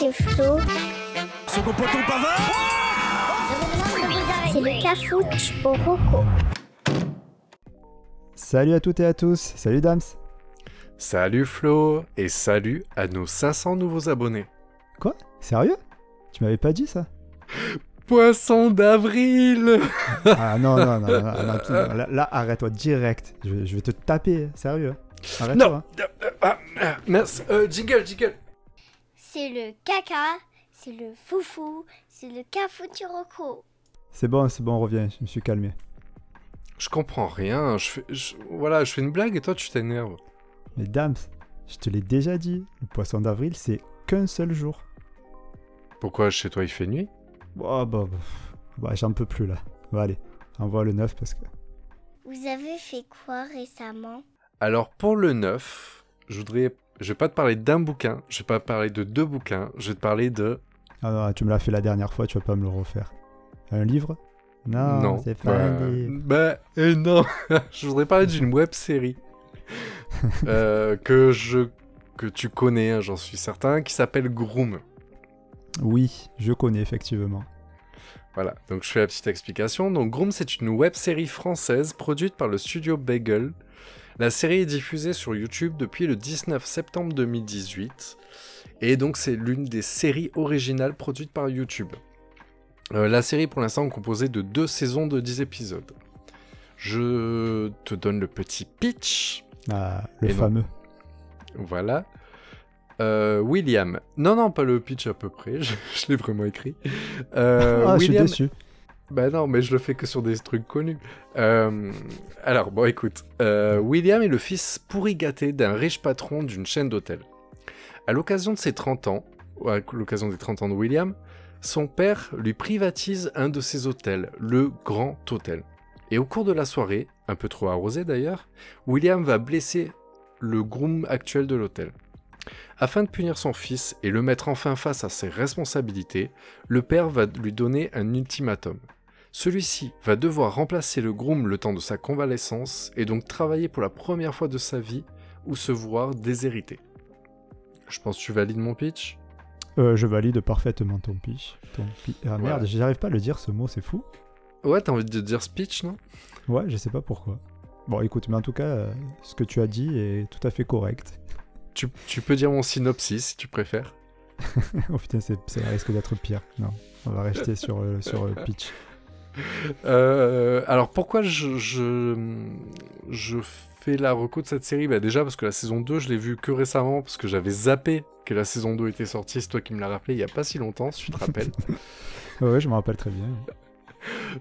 c'est Flo. Second poteau Pavard C'est le cafouche au roco. Salut à toutes et à tous, salut Dams. Salut Flo et salut à nos 500 nouveaux abonnés. Quoi? Sérieux? Tu m'avais pas dit ça? Poisson d'avril Ah non, non, non, non, là, là, arrête-toi direct. Je, vais- je vais te taper, sérieux. Arrête-toi. Non hein. Ah, Mince, euh, jingle, jingle C'est le caca, c'est le foufou, c'est le cafouche au roco. C'est bon, c'est bon, reviens, je me suis calmé. Je comprends rien, je fais, je- voilà, je fais une blague et toi tu t'énerves. Mais Dams, je te l'ai déjà dit, le poisson d'avril, c'est qu'un seul jour. Pourquoi chez toi il fait nuit? Oh, bah, bah, bah, j'en peux plus là. Bah, allez, envoie le 9 parce que. Vous avez fait quoi récemment? Alors pour le 9, je voudrais... Je vais pas te parler d'un bouquin, je vais pas te parler de deux bouquins, je vais te parler de... Ah non, tu me l'as fait la dernière fois, tu vas pas me le refaire. Un livre? Non, c'est pas bah, un livre. bah, euh, non. je voudrais parler d'une web série euh, que je que tu connais, hein, j'en suis certain, qui s'appelle Groom. Oui, je connais effectivement. Voilà, donc je fais la petite explication. Donc Groom, c'est une web série française produite par le studio Bagel. La série est diffusée sur YouTube depuis le 19 septembre 2018. Et donc c'est l'une des séries originales produites par YouTube. Euh, la série pour l'instant est composée de deux saisons de 10 épisodes. Je te donne le petit pitch. Ah, le Et non. fameux. Voilà. Euh, William. Non, non, pas le pitch à peu près. Je, je l'ai vraiment écrit. Euh, ah, William... je suis déçu. Bah non, mais je le fais que sur des trucs connus. Euh, alors, bon, écoute. Euh, William est le fils pourri gâté d'un riche patron d'une chaîne d'hôtels. À l'occasion de ses 30 ans, à l'occasion des 30 ans de William, son père lui privatise un de ses hôtels, le Grand Hôtel. Et au cours de la soirée, un peu trop arrosé d'ailleurs, William va blesser le groom actuel de l'hôtel. Afin de punir son fils et le mettre enfin face à ses responsabilités, le père va lui donner un ultimatum. Celui-ci va devoir remplacer le groom le temps de sa convalescence et donc travailler pour la première fois de sa vie ou se voir déshérité. Je pense que tu valides mon pitch? Euh, je valide parfaitement ton pitch. Ton Ah Voilà. merde, j'arrive pas à le dire ce mot, c'est fou. Ouais, t'as envie de dire speech, non? Ouais, je sais pas pourquoi. Bon, écoute, mais en tout cas, euh, ce que tu as dit est tout à fait correct. tu, tu peux dire mon synopsis si tu préfères. oh putain, c'est- ça risque d'être pire. Non, on va rester sur, euh, sur euh, pitch. Euh, alors pourquoi je, je, je fais la reco de cette série? Bah Déjà parce que la saison 2, je l'ai vue que récemment, parce que j'avais zappé que la saison 2 était sortie, c'est toi qui me l'as rappelé il y a pas si longtemps, si tu te rappelles. Ouais, je me rappelle très bien.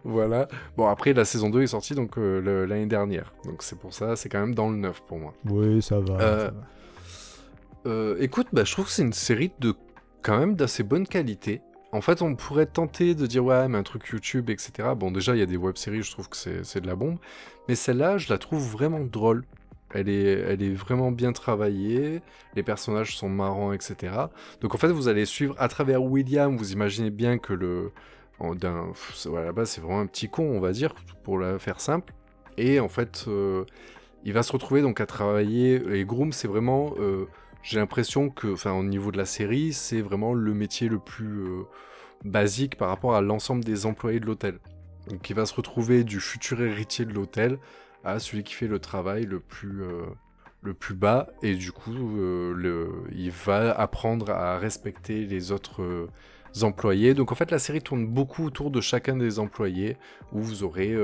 voilà. Bon après la saison 2 est sortie donc euh, l'année dernière, donc c'est pour ça, c'est quand même dans le neuf pour moi. Oui, ça va. Euh, ça va. Euh, écoute, bah, je trouve que c'est une série de quand même d'assez bonne qualité. En fait, on pourrait tenter de dire ouais, mais un truc YouTube, etc. Bon, déjà, il y a des web-séries, je trouve que c'est de la bombe. Mais celle-là, je la trouve vraiment drôle. Elle est, vraiment bien travaillée, les personnages sont marrants, etc. Donc en fait, vous allez suivre à travers William, vous imaginez bien que le... d'un- à base, c'est vraiment un petit con, on va dire, pour la faire simple. Et en fait, euh, il va se retrouver donc à travailler, et Groom, c'est vraiment... euh, j'ai l'impression que, enfin, au niveau de la série, c'est vraiment le métier le plus euh, basique par rapport à l'ensemble des employés de l'hôtel. Donc, il va se retrouver du futur héritier de l'hôtel à celui qui fait le travail le plus, euh, le plus bas, et du coup, euh, il va apprendre à respecter les autres employés. Donc, en fait, la série tourne beaucoup autour de chacun des employés, où vous aurez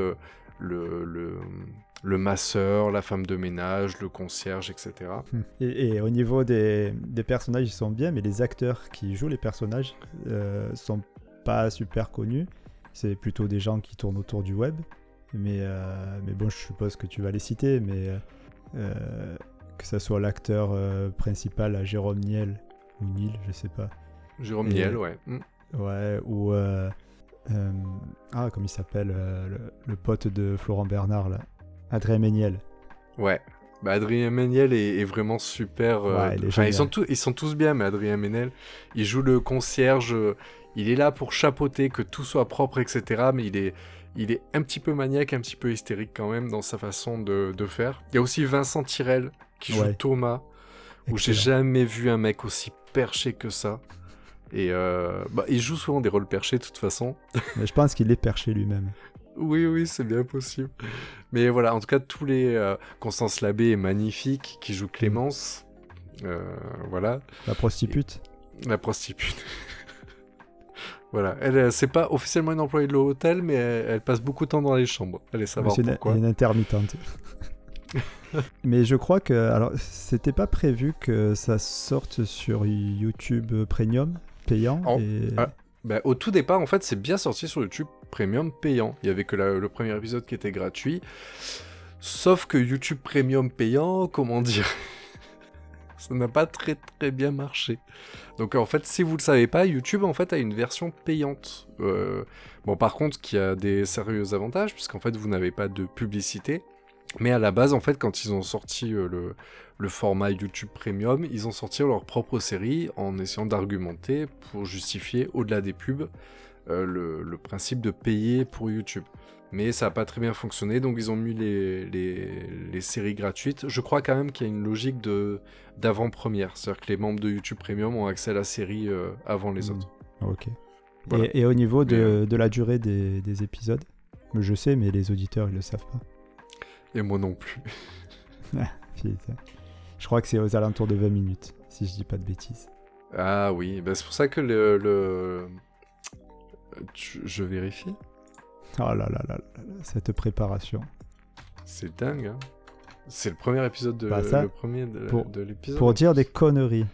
le, le masseur, la femme de ménage, le concierge, etc. Hmm. Et, et au niveau des, des personnages, ils sont bien, mais les acteurs qui jouent les personnages euh, sont pas super connus. C'est plutôt des gens qui tournent autour du web. Mais, euh, mais bon, je suppose que tu vas les citer, mais euh, que ça soit l'acteur euh, principal, Jérôme Niel, ou Nil, je sais pas. Jérôme Et- Niel, ouais. Mm. Ouais, ou. ah, comme il s'appelle, le, le pote de Florent Bernard, là. Adrien Méniel. Ouais. Bah, Adrien Méniel est, est vraiment super. euh, Ouais, il est ils, sont tous, ils sont tous bien, mais Adrien Méniel, il joue le concierge. euh, Il est là pour chapeauter, que tout soit propre, etc. Mais il est, il est un petit peu maniaque, un petit peu hystérique quand même dans sa façon de, de faire. Il y a aussi Vincent Tirel qui joue Ouais. Thomas, où j'ai jamais vu un mec aussi perché que ça. Et euh, bah, il joue souvent des rôles perchés de toute façon. Mais je pense qu'il est perché lui-même. Oui, oui, c'est bien possible. Mais voilà, en tout cas, tous les. euh, Constance Labbé est magnifique, qui joue Clémence. Euh, voilà, La prostitute. la prostitute. voilà, elle, euh, c'est pas officiellement une employée de l'hôtel, mais elle, elle passe beaucoup de temps dans les chambres. Allez savoir C'est une, pourquoi. une intermittente. Mais je crois que. Alors, c'était pas prévu que ça sorte sur YouTube Premium, payant. Oh, et... ah. Bah, au tout départ, en fait, c'est bien sorti sur YouTube Premium payant. Il y avait que le premier épisode qui était gratuit. Sauf que YouTube Premium payant, comment dire Ça n'a pas très très bien marché. Donc en fait, si vous le savez pas, YouTube en fait a une version payante. Euh, bon, par contre, qui a des sérieux avantages, puisqu'en fait, vous n'avez pas de publicité. Mais à la base, en fait, quand ils ont sorti euh, le, le format YouTube Premium, ils ont sorti leur propre série en essayant d'argumenter pour justifier, au-delà des pubs, euh, le, le principe de payer pour YouTube. Mais ça n'a pas très bien fonctionné, donc ils ont mis les, les, les séries gratuites. Je crois quand même qu'il y a une logique de d'avant-première, c'est-à-dire que les membres de YouTube Premium ont accès à la série euh, avant les Hmm. autres. Ok. Voilà. Et, et au niveau de, la durée des, des épisodes? Je sais, mais les auditeurs, ils le savent pas. Et moi non plus. Putain. Je crois que c'est aux alentours de 20 minutes, si je dis pas de bêtises. Ah oui, bah, c'est pour ça que le... le... Je vérifie. Oh là là là là là, cette préparation. C'est dingue, hein. C'est le premier épisode de Bah, ça, le premier de, pour- de l'épisode. Pour dire des conneries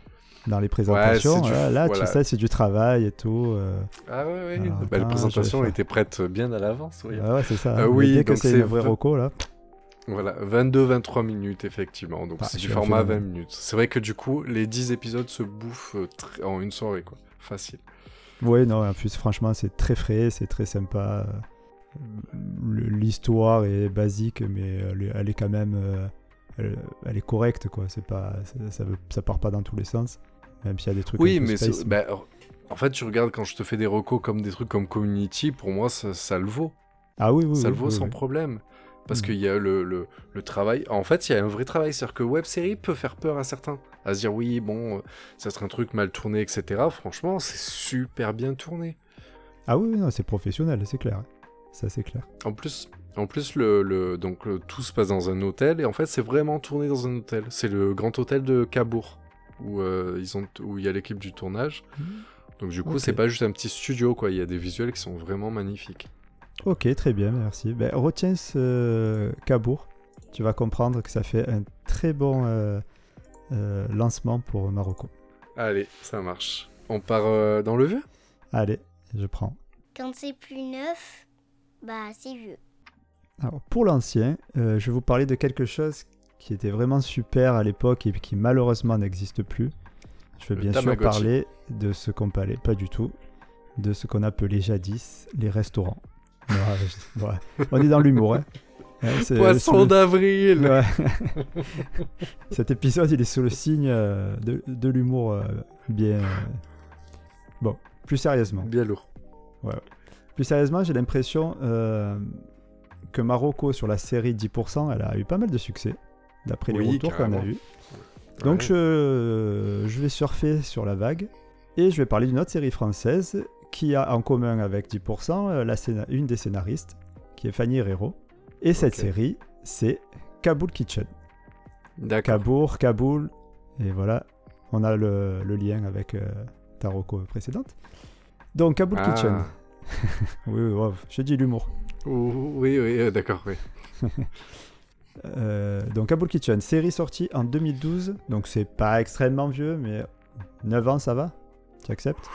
dans les présentations, du- là, là, voilà. tu sais, c'est du travail et tout. euh, Ah ouais, ouais. Alors, bah, les présentations étaient prêtes bien à l'avance. oui. Ouais, ouais, c'est ça. Ah hein. oui, dès que c'est vraie vingt- roco, là. Voilà, 22-23 minutes, effectivement. Donc Ah, c'est du format 20 phénomène. minutes. C'est vrai que du coup, les 10 épisodes se bouffent euh, en une soirée, quoi. Facile. Oui, non, en plus, franchement, c'est très frais, c'est très sympa. Euh, L'histoire est basique, mais elle est, quand même. euh, elle, est correcte, quoi. C'est pas, ça, ça, veut- ça part pas dans tous les sens. Même s'il y a des trucs Oui, mais space, bah, alors, en fait, tu regardes quand je te fais des recos comme des trucs comme Community, pour moi, ça, ça le vaut. Ah oui, oui. ça oui, le vaut oui, sans oui. problème. Parce Mhm. qu'il y a le, le, le travail. En fait, il y a un vrai travail. C'est-à-dire que web série peut faire peur à certains. À se dire, oui, bon, euh, ça serait un truc mal tourné, etc. Franchement, c'est super bien tourné. Ah oui, non, c'est professionnel, c'est clair. Ça, c'est clair. En plus, en plus le, le- donc, le- tout se passe dans un hôtel. Et en fait, c'est vraiment tourné dans un hôtel. C'est le grand hôtel de Cabourg. Où, euh, ils ont, où il y a l'équipe du tournage. Donc, du coup, c'est pas juste un petit studio, quoi. Il y a des visuels qui sont vraiment magnifiques. Ok, très bien, merci. Ben, retiens ce Cabourg. Tu vas comprendre que ça fait un très bon euh, euh, lancement pour Marocco. Allez, ça marche. On part euh, dans le vieux? Allez, je prends. Quand c'est plus neuf, bah c'est vieux. Alors, pour l'ancien, euh, je vais vous parler de quelque chose qui était vraiment super à l'époque et qui malheureusement n'existe plus. Je vais Le bien sûr parler de ce qu'on parlait, pas du tout, de ce qu'on appelait jadis les restaurants. Ouais, je- ouais. On est dans l'humour. Hein. Ouais, Poisson d'avril Ouais. Cet épisode, il est sous le signe euh, de, de l'humour euh, bien. euh, Bon, plus sérieusement. Bien lourd. Plus sérieusement, j'ai l'impression que Marocco, sur la série 10%, elle a eu pas mal de succès, d'après les retours qu'on a eus. Donc Ouais. je, je vais surfer sur la vague et je vais parler d'une autre série française qui a en commun avec 10% euh, la scéna- une des scénaristes, qui est Fanny Herrero. Et cette série, c'est Kaboul Kitchen. D'accord. Cabourg, Kaboul, et voilà, on a le, le lien avec euh, ta précédente. Donc Kaboul Ah. Kitchen. oui, oui, ouais, je dis l'humour. Oui, oui, euh, d'accord, oui. Euh, donc Kaboul Kitchen, série sortie en 2012, donc c'est pas extrêmement vieux, mais 9 ans ça va? Tu acceptes?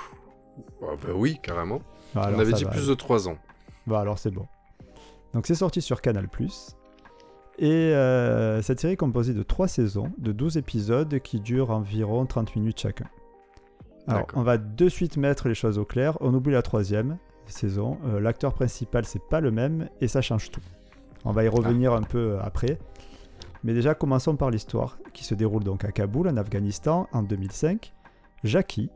Ah, bah oui, carrément. Ah, On avait dit va, plus de 3 ans. Bah alors c'est bon. Donc c'est sorti sur Canal+. Et euh, cette série est composée de 3 saisons, de 12 épisodes qui durent environ 30 minutes chacun. Alors on va de suite mettre les choses au clair. On oublie la troisième saison. Euh, L'acteur principal c'est pas le même et ça change tout. On va y revenir un peu euh, après. Mais déjà commençons par l'histoire qui se déroule donc à Kaboul en Afghanistan en 2005. Jackie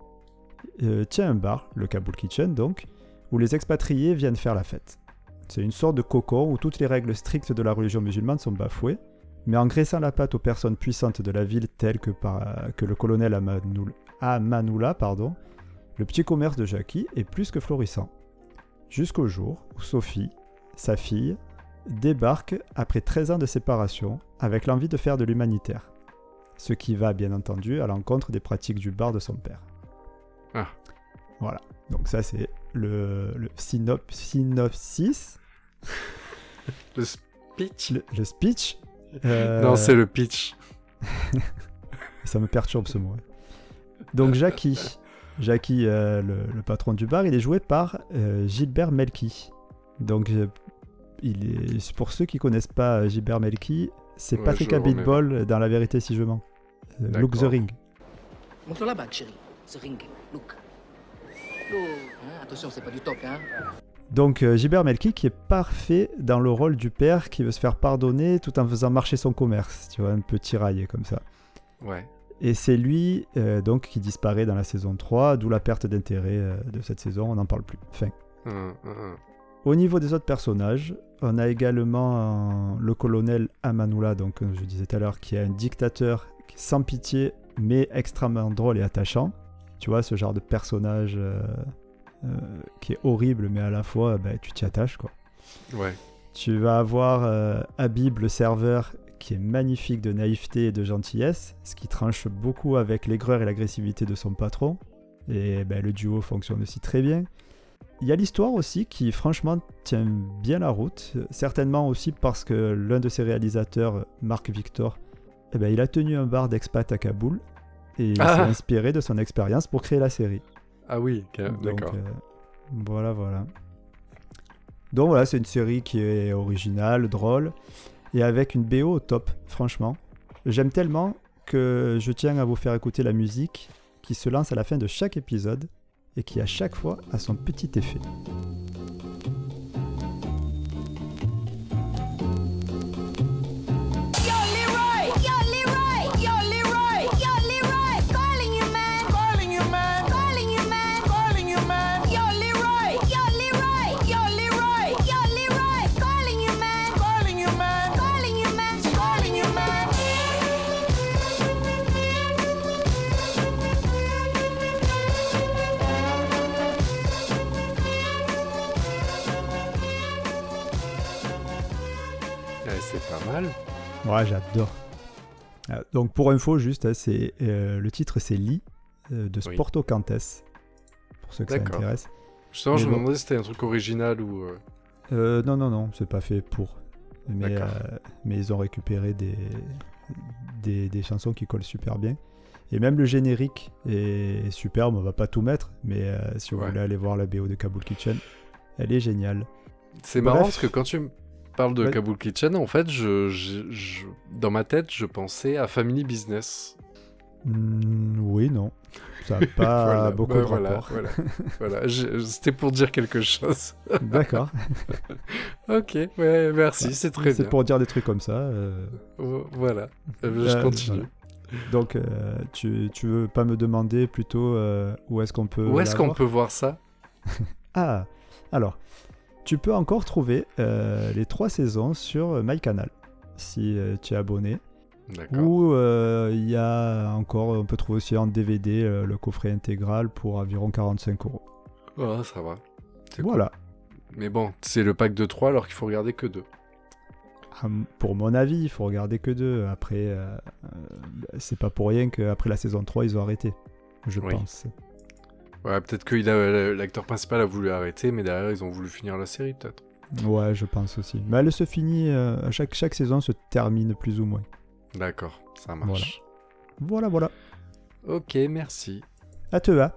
euh, tient un bar, le Kaboul Kitchen donc, où les expatriés viennent faire la fête. C'est une sorte de cocon où toutes les règles strictes de la religion musulmane sont bafouées, mais en graissant la patte aux personnes puissantes de la ville telles que, par- que le colonel Amanoul- Amanoula, pardon, Le petit commerce de Jackie est plus que florissant. Jusqu'au jour où Sophie, sa fille, débarque après 13 ans de séparation avec l'envie de faire de l'humanitaire. Ce qui va bien entendu à l'encontre des pratiques du bar de son père. Ah. Voilà. Donc ça c'est le, le synop- synopsis, Le speech le, le speech. Euh, Non, c'est le pitch. Ça me perturbe ce mot. Donc Jackie, Jackie, euh, le, le patron du bar, il est joué par euh, Gilbert Melki. Donc euh, il est, pour ceux qui connaissent pas euh, Gilbert Melki, c'est Ouais, Patrick. Abitbol dans La Vérité si je mens. Euh, Look the. Ring. Montre la bague, chérie. Ce ring. Look. Look. Hein, attention, c'est pas du toc, hein. Donc Gilbert Melki qui est parfait dans le rôle du père qui veut se faire pardonner tout en faisant marcher son commerce. Tu vois, un peu tiraillé comme ça. Ouais. Et c'est lui euh, donc qui disparaît dans la saison 3, d'où la perte d'intérêt euh, de cette saison, on n'en parle plus. Fin. Hum, hum, hum. Au niveau des autres personnages, on a également euh, le colonel Amanula, donc comme je disais tout à l'heure, qui est un dictateur sans pitié, mais extrêmement drôle et attachant. Tu vois, ce genre de personnage euh, euh, qui est horrible, mais à la fois, bah, tu t'y attaches, quoi. Ouais. Tu vas avoir euh, Habib, le serveur, qui est magnifique de naïveté et de gentillesse, ce qui tranche beaucoup avec l'aigreur et l'agressivité de son patron. Et ben, le duo fonctionne aussi très bien. Il y a l'histoire aussi qui, franchement, tient bien la route. Certainement aussi parce que l'un de ses réalisateurs, Marc Victor, eh ben, il a tenu un bar d'expat à Kaboul. Et il Ah. s'est inspiré de son expérience pour créer la série. Ah oui, Donc, d'accord. euh, voilà, voilà. Donc voilà, c'est une série qui est originale, drôle, et avec une BO au top, franchement. J'aime tellement que je tiens à vous faire écouter la musique qui se lance à la fin de chaque épisode et qui à chaque fois a son petit effet. Ouais, j'adore. Euh, donc pour info, juste, hein, c'est euh, le titre c'est Lee euh, de Oui. Sporto Cantes, pour ceux que ça intéresse. Justement, je me demandais si c'était un truc original ou. euh, non, non, non, c'est pas fait pour. Mais, euh, ils ont récupéré des, des, des chansons qui collent super bien. Et même le générique est superbe, on va pas tout mettre, mais euh, si vous Ouais. voulez aller voir la BO de Kabul Kitchen, elle est géniale. C'est marrant parce que quand tu me parles de Ouais. Kabul Kitchen, en fait, je, je- je- dans ma tête, je pensais à Family Business. Hmm, oui, non. Ça n'a pas Voilà, beaucoup bah de voilà, rapport. Voilà, C'était pour dire quelque chose. D'accord. ok, ouais, merci, c'est très C'est bien. pour dire des trucs comme ça. euh, Vo- Voilà, Euh, je Euh, continue. Donc, euh, tu, tu veux pas me demander plutôt où est-ce qu'on peut. Où est-ce qu'on peut voir ça? Ah, alors, tu peux encore trouver euh, les trois saisons sur MyCanal si euh, tu es abonné. Ou euh, il y a encore, on peut trouver aussi en DVD euh, le coffret intégral pour environ 45 euros. Oh, ça va. C'est Voilà. cool. Mais bon, c'est le pack de 3 alors qu'il faut regarder que 2. Ah, Pour mon avis, il faut regarder que deux. Après, euh, euh, c'est pas pour rien qu'après la saison 3, ils ont arrêté. Je Oui. pense. Ouais, peut-être que a- l'acteur principal a voulu arrêter, mais derrière, ils ont voulu finir la série, peut-être. Ouais, je pense aussi. Mais elle se finit, euh, chaque, chaque saison se termine plus ou moins. D'accord, ça marche. Voilà, voilà. Ok, merci. À te, hein.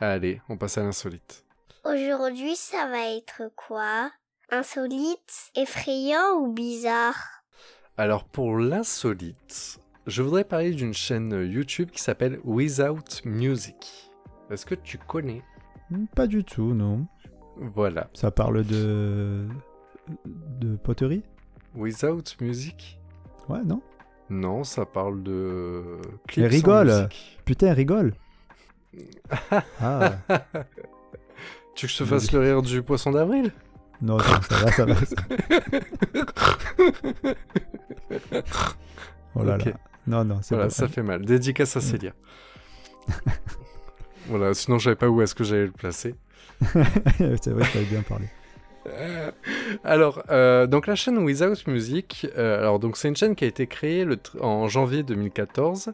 Allez, on passe à l'insolite. Aujourd'hui, ça va être quoi? Insolite, effrayant ou bizarre? Alors, pour l'insolite, je voudrais parler d'une chaîne YouTube qui s'appelle Without Music. Est-ce que tu connais Hmm, Pas du tout, non. Voilà. Ça parle de. de poterie? Without Music? Ouais, non Non, ça parle de. clips Elle rigole. Putain, rigole Ah, Tu veux que je te fasse le rire du poisson d'avril? Non, ça va, ça va. Oh là là. Non, non, c'est Voilà, bon. ça fait mal. Dédicace à Célia. Voilà, sinon je savais pas où est-ce que j'allais le placer. c'est vrai que bien parlé. Euh, alors, euh, donc la chaîne Without Music, euh, alors donc c'est une chaîne qui a été créée le en janvier 2014.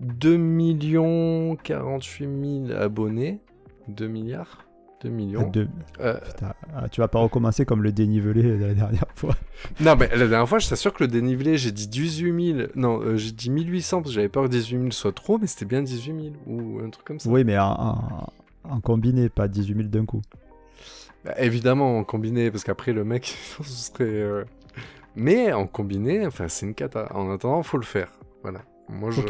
2 millions 48 000 abonnés. 2 milliards 2 millions. Deux- Euh, Putain, ah, tu vas pas recommencer comme le dénivelé de la dernière fois. non, mais la dernière fois, je t'assure que le dénivelé, j'ai dit 18 000. Non, euh, j'ai dit 1800 parce que j'avais peur que 18 000 soit trop, mais c'était bien 18 000 ou un truc comme ça. Oui, mais en, en- en combiné, pas 18 000 d'un coup. Bah, évidemment, en combiné, parce qu'après, le mec, ce serait. euh, Mais en combiné, enfin, c'est une cata. En attendant, faut le faire. Voilà. Moi, je.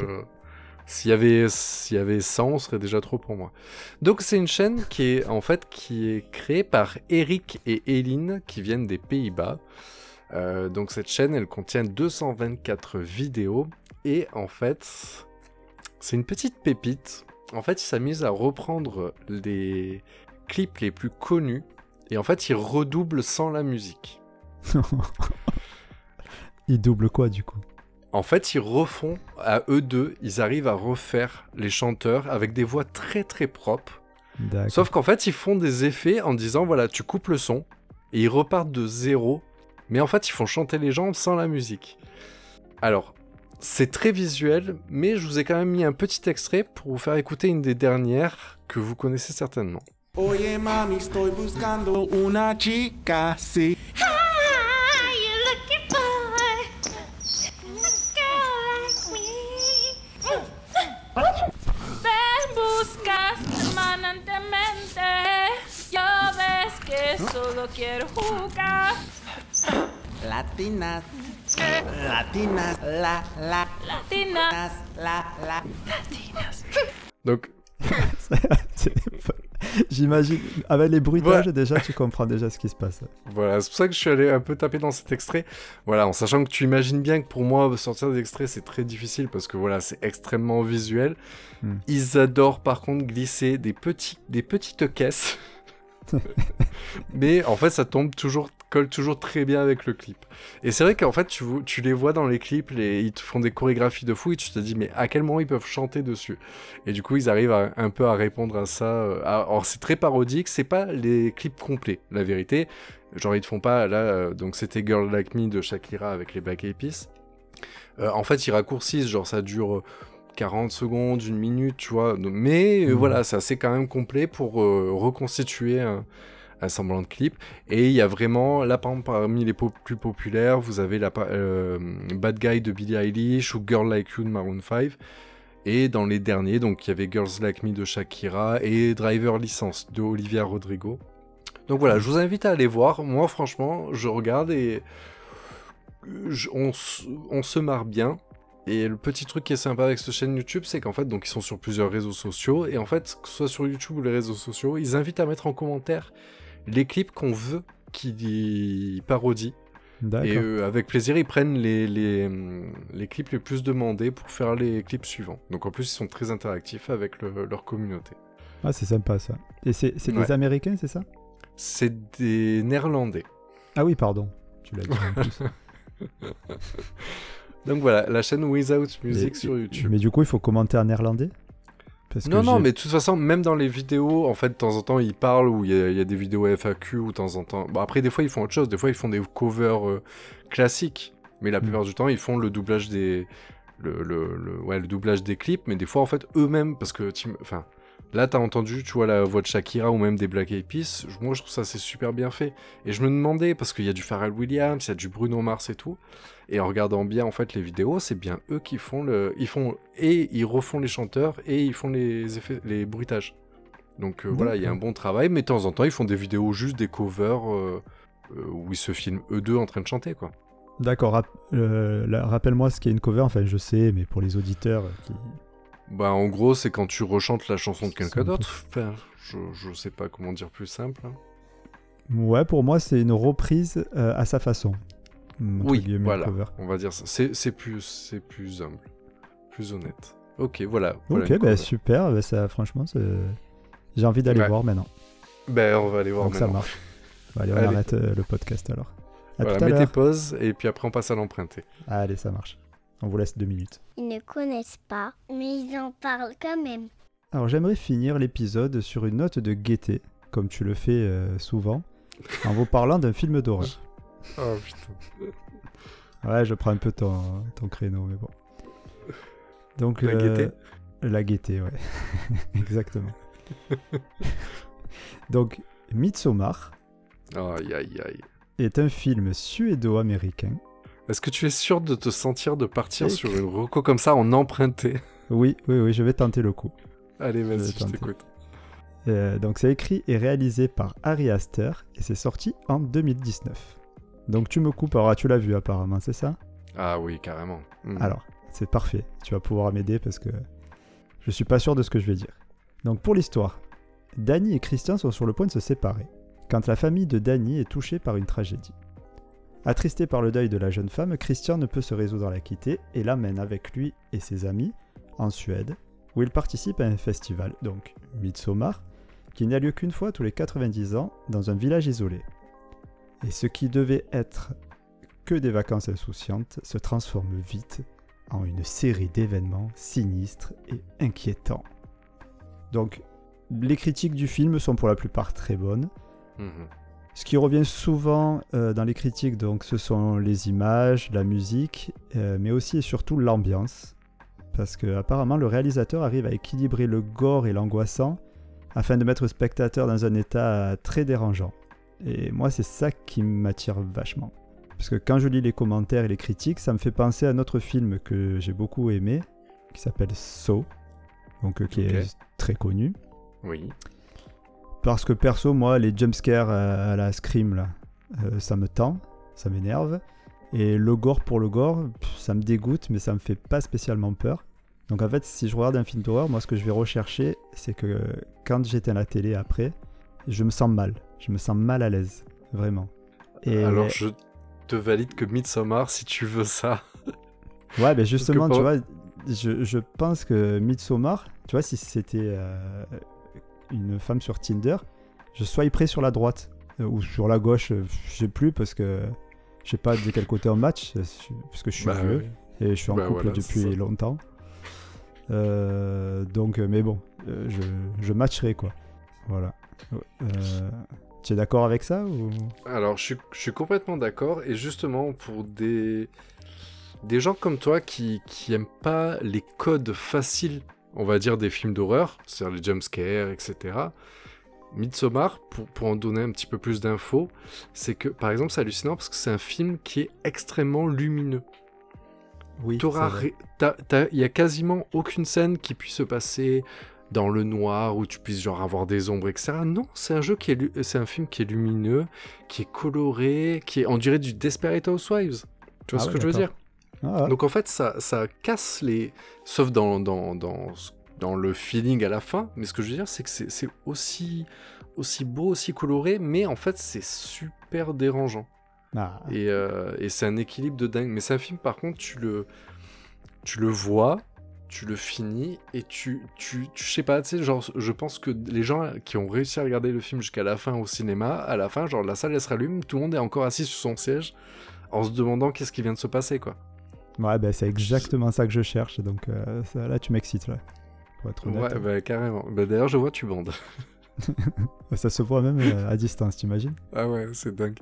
S'il y, avait, s'il y avait 100, on serait déjà trop pour moi. Donc, c'est une chaîne qui est, en fait, qui est créée par Eric et Eline, qui viennent des Pays-Bas. Euh, donc, cette chaîne, elle contient 224 vidéos. Et, en fait, c'est une petite pépite. En fait, ils s'amusent à reprendre les clips les plus connus et en fait, ils redoublent sans la musique. Il double quoi du coup? En fait, ils refont à eux deux, ils arrivent à refaire les chanteurs avec des voix très très propres. Sauf qu'en fait, ils font des effets en disant voilà, tu coupes le son et ils repartent de zéro. Mais en fait, ils font chanter les gens sans la musique. Alors, c'est très visuel, mais je vous ai quand même mis un petit extrait pour vous faire écouter une des dernières que vous connaissez certainement. Oye mami, estoy buscando una chica, sí. Solo quiero jugar. Latinas, latinas, la, la, Latina. la, la. Donc, C'est pas- J'imagine, avec les bruitages déjà, tu comprends déjà ce qui se passe. Voilà, c'est pour ça que je suis allé un peu taper dans cet extrait. Voilà, en sachant que tu imagines bien que pour moi, sortir des extraits, c'est très difficile parce que voilà, c'est extrêmement visuel. Hmm. Ils adorent par contre glisser des, petits, des petites caisses. Mais en fait, ça tombe toujours, colle toujours très bien avec le clip. Et c'est vrai qu'en fait, tu, les vois dans les clips, ils te font des chorégraphies de fou et tu te dis, mais à quel moment ils peuvent chanter dessus? Et du coup, ils arrivent un peu à répondre à ça. euh, à- alors, c'est très parodique, c'est pas les clips complets, la vérité. Genre, ils te font pas, là, euh, donc c'était Girl Like Me de Shakira avec les Black Eyed. Euh, en fait, ils raccourcissent, genre, ça dure 40 secondes, une minute, tu vois. Mais euh, Mhm. voilà, c'est assez quand même complet pour euh, reconstituer un, un semblant de clip. Et il y a vraiment, là, par exemple, parmi les plus populaires, vous avez la, euh, Bad Guy de Billie Eilish ou Girl Like You de Maroon 5. Et dans les derniers, donc il y avait Girls Like Me de Shakira et Driver License de Olivia Rodrigo. Donc voilà, je vous invite à aller voir. Moi, franchement, je regarde et je- on, s- on se marre bien. Et le petit truc qui est sympa avec cette chaîne YouTube, c'est qu'en fait, donc ils sont sur plusieurs réseaux sociaux. Et en fait, que ce soit sur YouTube ou les réseaux sociaux, ils invitent à mettre en commentaire les clips qu'on veut qu'ils parodient. D'accord. Et euh, avec plaisir, ils prennent les, les, les clips les plus demandés pour faire les clips suivants. Donc en plus, ils sont très interactifs avec le- leur communauté. Ah, c'est sympa ça. Et c'est des. Américains, c'est ça? C'est des Néerlandais. Ah oui, pardon. Tu l'as dit en plus. Donc voilà, la chaîne Without Music Mais- sur YouTube. Mais du coup, il faut commenter en néerlandais? Parce Non, non, mais de toute façon, même dans les vidéos, en fait, de temps en temps, ils parlent ou il y, a- il y a des vidéos FAQ ou de temps en temps. Bon, après, des fois, ils font autre chose. Des fois, ils font des covers euh, classiques. Mais la Mm. plupart du temps, ils font le doublage des. Le, le, le- ouais, le doublage des clips. Mais des fois, en fait, eux-mêmes, parce que. Enfin. Là, t'as entendu, tu vois, la voix de Shakira ou même des Black Eyed Peas. Moi, je trouve ça c'est super bien fait. Et je me demandais, parce qu'il y a du Pharrell Williams, il y a du Bruno Mars et tout. Et en regardant bien, en fait, les vidéos, c'est bien eux qui font le. Ils font. Et ils refont les chanteurs et ils font les effets, les bruitages. Donc euh, voilà, il y a un bon travail, mais de temps en temps, ils font des vidéos juste des covers euh, euh, où ils se filment eux deux en train de chanter, quoi. D'accord, rappelle-moi ce qu'est une cover. Enfin, je sais, mais pour les auditeurs qui. Bah, en gros, c'est quand tu rechantes la chanson de quelqu'un d'autre. Enfin, je, je sais pas comment dire plus simple. hein. Ouais, pour moi, c'est une reprise euh, à sa façon. Oui, voilà. cover. On va dire ça. C'est c'est plus, c'est plus humble, plus honnête. Ok, voilà. voilà Ok, bah, super. bah, ça, franchement, c'est- j'ai envie d'aller Ouais. voir maintenant. Ben, on va aller voir Donc ça marche. Bon, allez, on Allez. arrête euh, le podcast alors. À Voilà, tout à mettez pause et puis après on passe à l'emprunter. Allez, ça marche. On vous laisse deux minutes. Ils ne connaissent pas, mais ils en parlent quand même. Alors j'aimerais finir l'épisode sur une note de gaieté, comme tu le fais euh, souvent, en vous parlant d'un film d'horreur. Oh putain. Ouais, je prends un peu ton, ton créneau, mais bon. Donc, La gaieté La gaieté, ouais. Exactement. Donc, Midsommar Aïe aïe aïe. est un film suédo-américain. Est-ce que tu es sûr de te sentir de partir sur une reco comme ça en emprunté? Oui, oui, oui, je vais tenter le coup. Allez, vas-y, je t'écoute. Euh, donc, c'est écrit et réalisé par Harry Aster et c'est sorti en 2019. Donc, tu me coupes, alors tu l'as vu apparemment, c'est ça? Ah oui, carrément. Hmm. Alors, c'est parfait. Tu vas pouvoir m'aider parce que je suis pas sûr de ce que je vais dire. Donc, pour l'histoire, Danny et Christian sont sur le point de se séparer quand la famille de Danny est touchée par une tragédie. Attristé par le deuil de la jeune femme, Christian ne peut se résoudre à la quitter et l'amène avec lui et ses amis en Suède, où il participe à un festival, donc Midsommar, qui n'a lieu qu'une fois tous les 90 ans dans un village isolé. Et ce qui devait être que des vacances insouciantes se transforme vite en une série d'événements sinistres et inquiétants. Donc, les critiques du film sont pour la plupart très bonnes. Mhm. Ce qui revient souvent euh, dans les critiques, donc, ce sont les images, la musique, euh, mais aussi et surtout l'ambiance. Parce que apparemment, le réalisateur arrive à équilibrer le gore et l'angoissant afin de mettre le spectateur dans un état très dérangeant. Et moi, c'est ça qui m'attire vachement. Parce que quand je lis les commentaires et les critiques, ça me fait penser à un autre film que j'ai beaucoup aimé, qui s'appelle Saw, donc euh, qui est très connu. Oui. Parce que perso, moi, les jumpscares à, à la Scream, là, euh, ça me tend, ça m'énerve. Et le gore pour le gore, ça me dégoûte, mais ça me fait pas spécialement peur. Donc en fait, si je regarde un film d'horreur, moi, ce que je vais rechercher, c'est que quand j'éteins la télé après, je me sens mal. Je me sens mal à l'aise, vraiment. Et Alors, je te valide que Midsommar, si tu veux ça. ouais, ben justement, tu vois, je, je pense que Midsommar, tu vois, si c'était euh, une femme sur Tinder, je swiperais sur la droite euh, ou sur la gauche, euh, je sais plus parce que je sais pas de quel côté on match, euh, parce que je suis Bah, vieux oui. et je suis en Bah, couple voilà, depuis longtemps. Euh, donc, mais bon, euh, je, je matcherai quoi. Voilà. Tu es d'accord avec ça ou... Alors, je suis, je suis complètement d'accord. Et justement, pour des, des gens comme toi qui, qui aiment pas les codes faciles, on va dire, des films d'horreur, c'est-à-dire les jumpscares, etc. Midsommar, pour, pour en donner un petit peu plus d'infos, c'est que, par exemple, c'est hallucinant parce que c'est un film qui est extrêmement lumineux. Oui. Il y a quasiment aucune scène qui puisse se passer dans le noir où tu puisses genre avoir des ombres, etc. Non, c'est un jeu qui est, c'est un film qui est lumineux, qui est coloré, qui est, on dirait du Desperate Housewives. Tu vois Ah ce ouais, que je veux dire? Ah, ouais. Donc en fait, ça, ça casse les, sauf dans dans, dans dans le feeling à la fin. Mais ce que je veux dire, c'est que c'est aussi aussi beau, aussi coloré, mais en fait, c'est super dérangeant. Ah, Et, euh, et c'est un équilibre de dingue. Mais c'est un film, par contre, tu le, tu le vois, tu le finis, et tu, tu, tu sais pas, tu sais, genre, je pense que les gens qui ont réussi à regarder le film jusqu'à la fin au cinéma, à la fin, genre, la salle, elle se rallume, tout le monde est encore assis sur son siège, en se demandant qu'est-ce qui vient de se passer, quoi. Ouais, ben, c'est exactement ça que je cherche. Donc euh, ça- là, tu m'excites, là. Pour être honnête. Ouais, bah, carrément. Bah, D'ailleurs, je vois, tu bandes. Ça se voit même euh, à distance, t'imagines? Ah ouais, c'est dingue.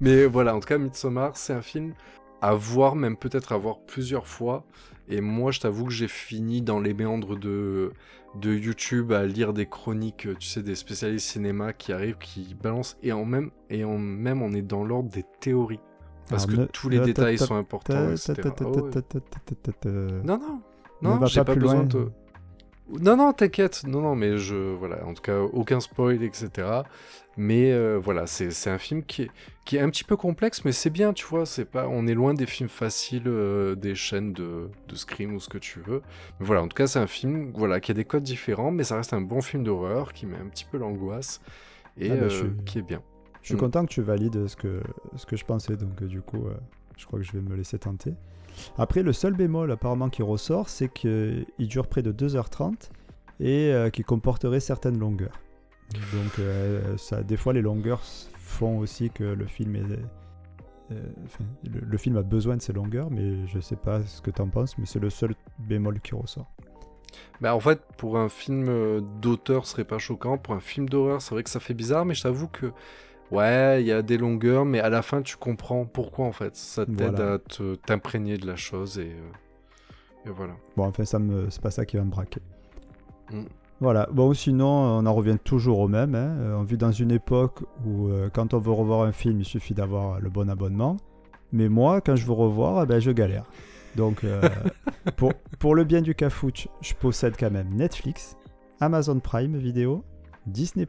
Mais voilà, en tout cas, Midsommar, c'est un film à voir, même peut-être à voir plusieurs fois. Et moi, je t'avoue que j'ai fini dans les méandres de, de YouTube à lire des chroniques, tu sais, des spécialistes cinéma qui arrivent, qui balancent. Et en même, et en même on est dans l'ordre des théories. Parce Alors, que ne- tous les ta- ta- détails ta- sont importants, Ah Non, non. Non, j'ai pas besoin de... Non, non, t'inquiète. Non, non, mais je... Voilà, en tout cas, aucun spoil, etc. Mais euh, voilà, c'est un film qui est, qui est un petit peu complexe, mais c'est bien, tu vois. C'est pas, on est loin des films faciles, euh, des chaînes de, de Scream ou ce que tu veux. Mais voilà, en tout cas, c'est un film voilà, qui a des codes différents, mais ça reste un bon film d'horreur qui met un petit peu l'angoisse et Ah bah, euh, suis- qui est bien. Je suis Mm. content que tu valides ce que, ce que je pensais, donc euh, du coup, euh, je crois que je vais me laisser tenter. Après, le seul bémol apparemment qui ressort, c'est qu'il dure près de 2h30 et euh, qu'il comporterait certaines longueurs. Donc, ça, des fois, les longueurs font aussi que le film est. euh, le, le film a besoin de ces longueurs, mais je sais pas ce que tu en penses, mais c'est le seul bémol qui ressort. Bah en fait, pour un film d'auteur, ce serait pas choquant. Pour un film d'horreur, c'est vrai que ça fait bizarre, mais je t'avoue que ouais, il y a des longueurs, mais à la fin, tu comprends pourquoi en fait. Ça t'aide Voilà. à t'imprégner de la chose et, euh, et voilà. Bon, enfin, ça me... c'est pas ça qui va me braquer. Mm. Voilà. Bon, sinon, on en revient toujours au même. hein. Euh, On vit dans une époque où, euh, quand on veut revoir un film, il suffit d'avoir le bon abonnement. Mais moi, quand je veux revoir, eh ben, je galère. Donc, euh, pour, pour le bien du cafouche, je possède quand même Netflix, Amazon Prime Vidéo, Disney+,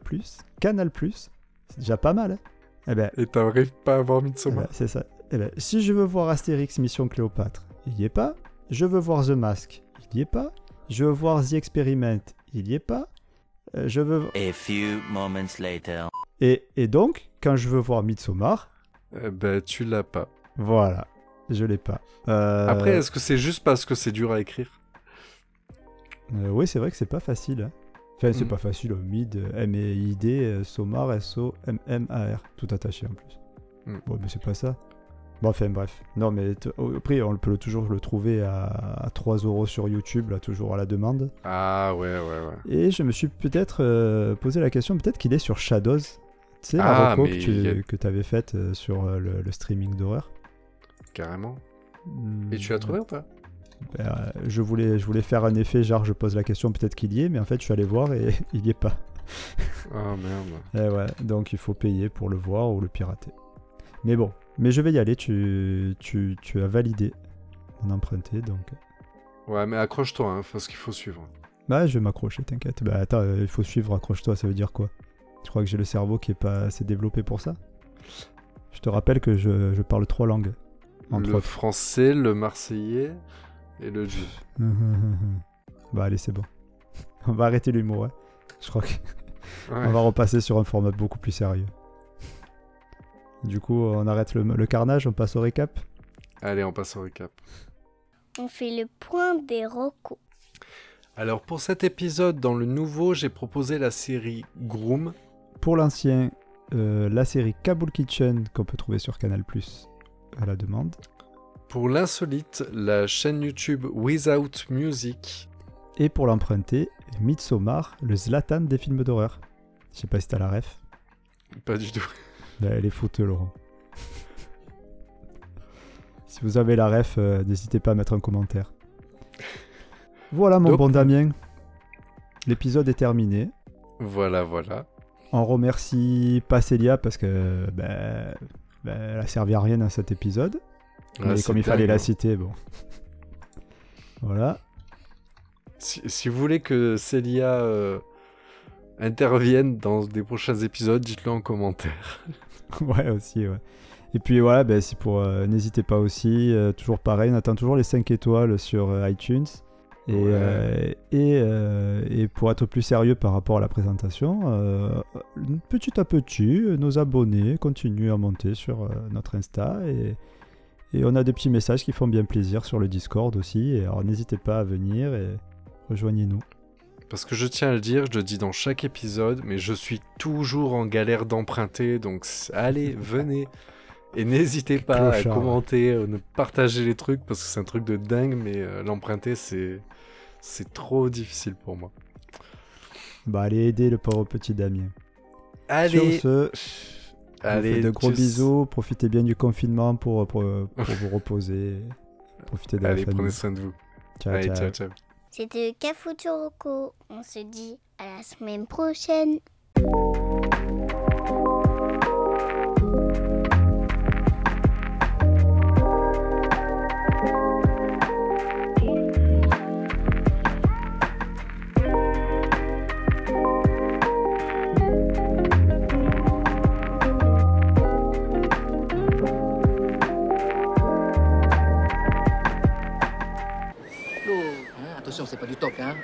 Canal+. C'est déjà pas mal, hein Eh ben, Et t'arrives pas à voir eh Midsommar ben, c'est ça. Eh ben, si je veux voir Astérix Mission Cléopâtre, il y est pas. Je veux voir The Mask, il y est pas. Je veux voir The Experiment, il y est pas. Euh, je veux A few moments later. et, et donc quand je veux voir Midsommar, Eh ben, tu l'as pas. voilà, je l'ai pas. Euh, Après, est-ce que c'est juste parce que c'est dur à écrire? euh, oui, c'est vrai que c'est pas facile. hein. Enfin, c'est Mhm. pas facile. euh, Mid, M et I D, euh, Somar, S O M M A R, tout attaché en plus. Mhm. Bon, mais c'est pas ça. Bon, enfin bref. Non, mais après, on peut toujours le trouver à, à 3 euros sur YouTube, là, toujours à la demande. Ah ouais, ouais, ouais. Et je me suis peut-être euh, posé la question, peut-être qu'il est sur Shadows. Tu sais, la Ah, reco mais que y a- tu avais faite euh, sur euh, le, le streaming d'horreur. Carrément. Hmm, Et tu l'as trouvé ou pas? Ben, euh, je, voulais, je voulais faire un effet, genre je pose la question, peut-être qu'il y est, mais en fait je suis allé voir et il y est pas. Ah merde. Eh ouais, donc il faut payer pour le voir ou le pirater. Mais bon, mais je vais y aller, tu, tu, tu as validé mon emprunté, donc... Ouais, mais accroche-toi, hein, parce qu'il faut suivre. Bah je vais m'accrocher, t'inquiète. Bah attends, euh, il faut suivre, accroche-toi, ça veut dire quoi? Je crois que j'ai le cerveau qui est pas assez développé pour ça? Je te rappelle que je, je parle trois langues, entre le autres. français, le marseillais et le juif. bah allez, c'est bon. On va arrêter l'humour, hein. Je crois que... Ouais. On va repasser sur un format beaucoup plus sérieux. Du coup, on arrête le, le carnage, on passe au récap Allez, on passe au récap. On fait le point des rocos. Alors pour cet épisode, dans le nouveau, j'ai proposé la série Groom. Pour l'ancien, euh, la série Kabul Kitchen qu'on peut trouver sur Canal Plus à la demande. Pour l'insolite, la chaîne YouTube Without Music. Et pour l'emprunter, Midsommar, le Zlatan des films d'horreur. Je sais pas si t'as la ref. Pas du tout. Bah, elle est foutue, Laurent. si vous avez la ref, euh, n'hésitez pas à mettre un commentaire. Voilà mon Donc- bon Damien. L'épisode est terminé. Voilà, voilà. On remercie pas Célia parce que ben, ben, elle a servi à rien dans cet épisode. Mais comme il fallait dingue, la hein. citer, bon. Voilà. Si, si vous voulez que Célia euh, intervienne dans des prochains épisodes, dites-le en commentaire. ouais, aussi, ouais. Et puis voilà, ben, c'est pour. euh, N'hésitez pas aussi. euh, toujours pareil, on attend toujours les 5 étoiles sur iTunes. Et, Ouais. euh, et, euh, et pour être plus sérieux par rapport à la présentation, euh, petit à petit, nos abonnés continuent à monter sur notre Insta. Et, et on a des petits messages qui font bien plaisir sur le Discord aussi. Et alors n'hésitez pas à venir et rejoignez-nous. Parce que je tiens à le dire, je le dis dans chaque épisode, mais je suis toujours en galère d'emprunter, donc allez, venez. Et n'hésitez pas à commenter, ne partager les trucs, parce que c'est un truc de dingue, mais euh, l'emprunter, c'est... C'est trop difficile pour moi. Bah allez aider le pauvre petit Damien. Allez, Sur ce, allez, je vous fais de gros tchuss. bisous. Profitez bien du confinement pour, pour, pour vous reposer. Profitez de Allez, la famille. prenez soin de vous. Ciao, allez, ciao. ciao, ciao. C'était Cafucho Roco. On se dit à la semaine prochaine. C'est pas du toc, hein